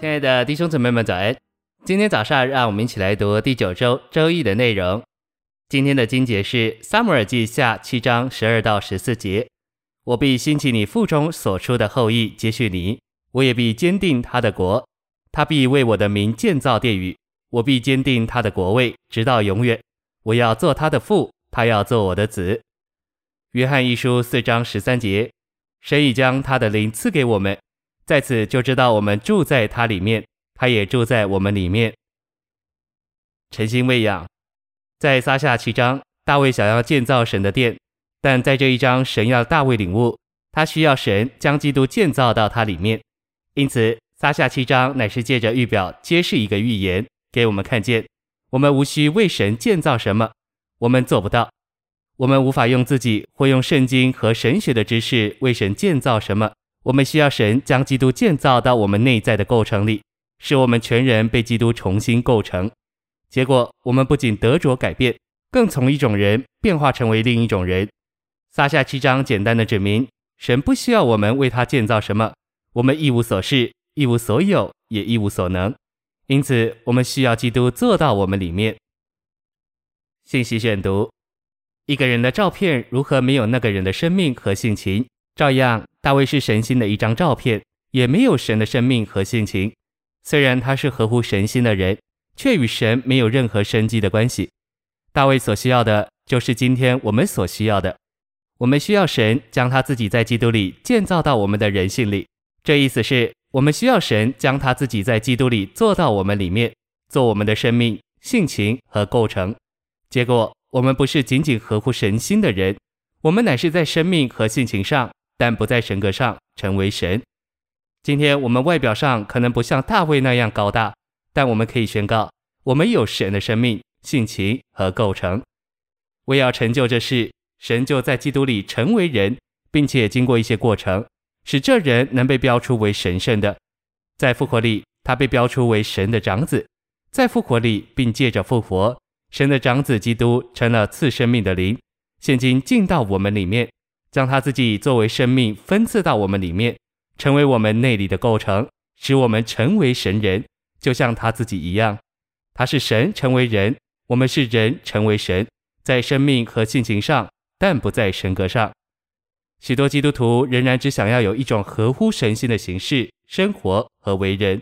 亲爱的弟兄姊妹们，早安！今天早上，让我们一起来读第九周周易的内容。今天的经节是《撒母耳记下》七章十二到十四节：“我必兴起你腹中所出的后裔接续你，我也必坚定他的国，他必为我的名建造殿宇，我必坚定他的国位，直到永远。我要做他的父，他要做我的子。”约翰一书四章十三节：“神已将他的灵赐给我们。”在此就知道我们住在他里面，他也住在我们里面。诚心喂养，在撒下七章，大卫想要建造神的殿，但在这一章，神要大卫领悟，他需要神将基督建造到他里面。因此，撒下七章乃是借着预表揭示一个预言，给我们看见，我们无需为神建造什么，我们做不到，我们无法用自己或用圣经和神学的知识为神建造什么。我们需要神将基督建造到我们内在的构成里，使我们全人被基督重新构成。结果，我们不仅得着改变，更从一种人变化成为另一种人。撒下七章简单的指明，神不需要我们为他建造什么，我们一无所事，一无所有，也一无所能。因此，我们需要基督做到我们里面。信息选读：一个人的照片如何没有那个人的生命和性情？照样。大卫是神心的一张照片，也没有神的生命和性情。虽然他是合乎神心的人，却与神没有任何生机的关系。大卫所需要的，就是今天我们所需要的。我们需要神将他自己在基督里建造到我们的人性里。这意思是我们需要神将他自己在基督里做到我们里面，做我们的生命、性情和构成。结果，我们不是仅仅合乎神心的人，我们乃是在生命和性情上。但不在神格上成为神。今天我们外表上可能不像大卫那样高大，但我们可以宣告，我们有神的生命、性情和构成。为要成就这事，神就在基督里成为人，并且经过一些过程，使这人能被标出为神圣的。在复活里，他被标出为神的长子。在复活里，并借着复活，神的长子基督成了赐生命的灵，现今进到我们里面。将他自己作为生命分赐到我们里面，成为我们内里的构成，使我们成为神人，就像他自己一样。他是神成为人，我们是人成为神，在生命和性情上，但不在神格上。许多基督徒仍然只想要有一种合乎神性的形式、生活和为人，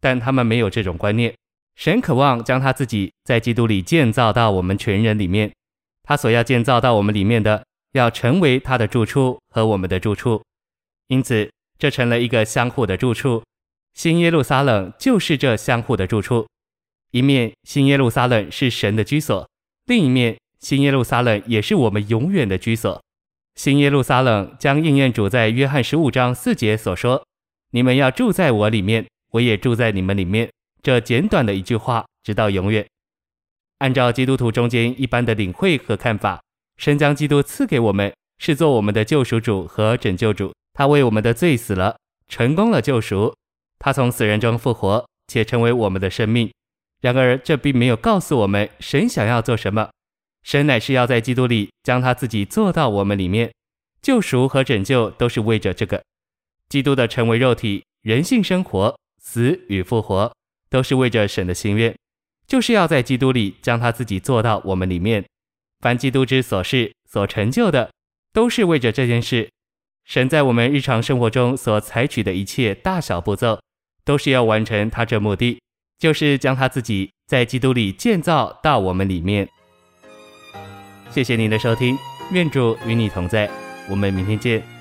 但他们没有这种观念。神渴望将他自己在基督里建造到我们全人里面，他所要建造到我们里面的。要成为他的住处和我们的住处，因此这成了一个相互的住处。新耶路撒冷就是这相互的住处。一面新耶路撒冷是神的居所，另一面新耶路撒冷也是我们永远的居所。新耶路撒冷将应验主在约翰十五章四节所说：“你们要住在我里面，我也住在你们里面。”这简短的一句话，直到永远。按照基督徒中间一般的领会和看法。神将基督赐给我们，是做我们的救赎主和拯救主。他为我们的罪死了，成功了救赎。他从死人中复活，且成为我们的生命。然而，这并没有告诉我们神想要做什么。神乃是要在基督里将他自己做到我们里面。救赎和拯救都是为着这个。基督的成为肉体、人性生活、死与复活，都是为着神的心愿，就是要在基督里将他自己做到我们里面。凡基督之所事所成就的，都是为着这件事。神在我们日常生活中所采取的一切大小步骤，都是要完成他这目的，就是将他自己在基督里建造到我们里面。谢谢您的收听，愿主与你同在，我们明天见。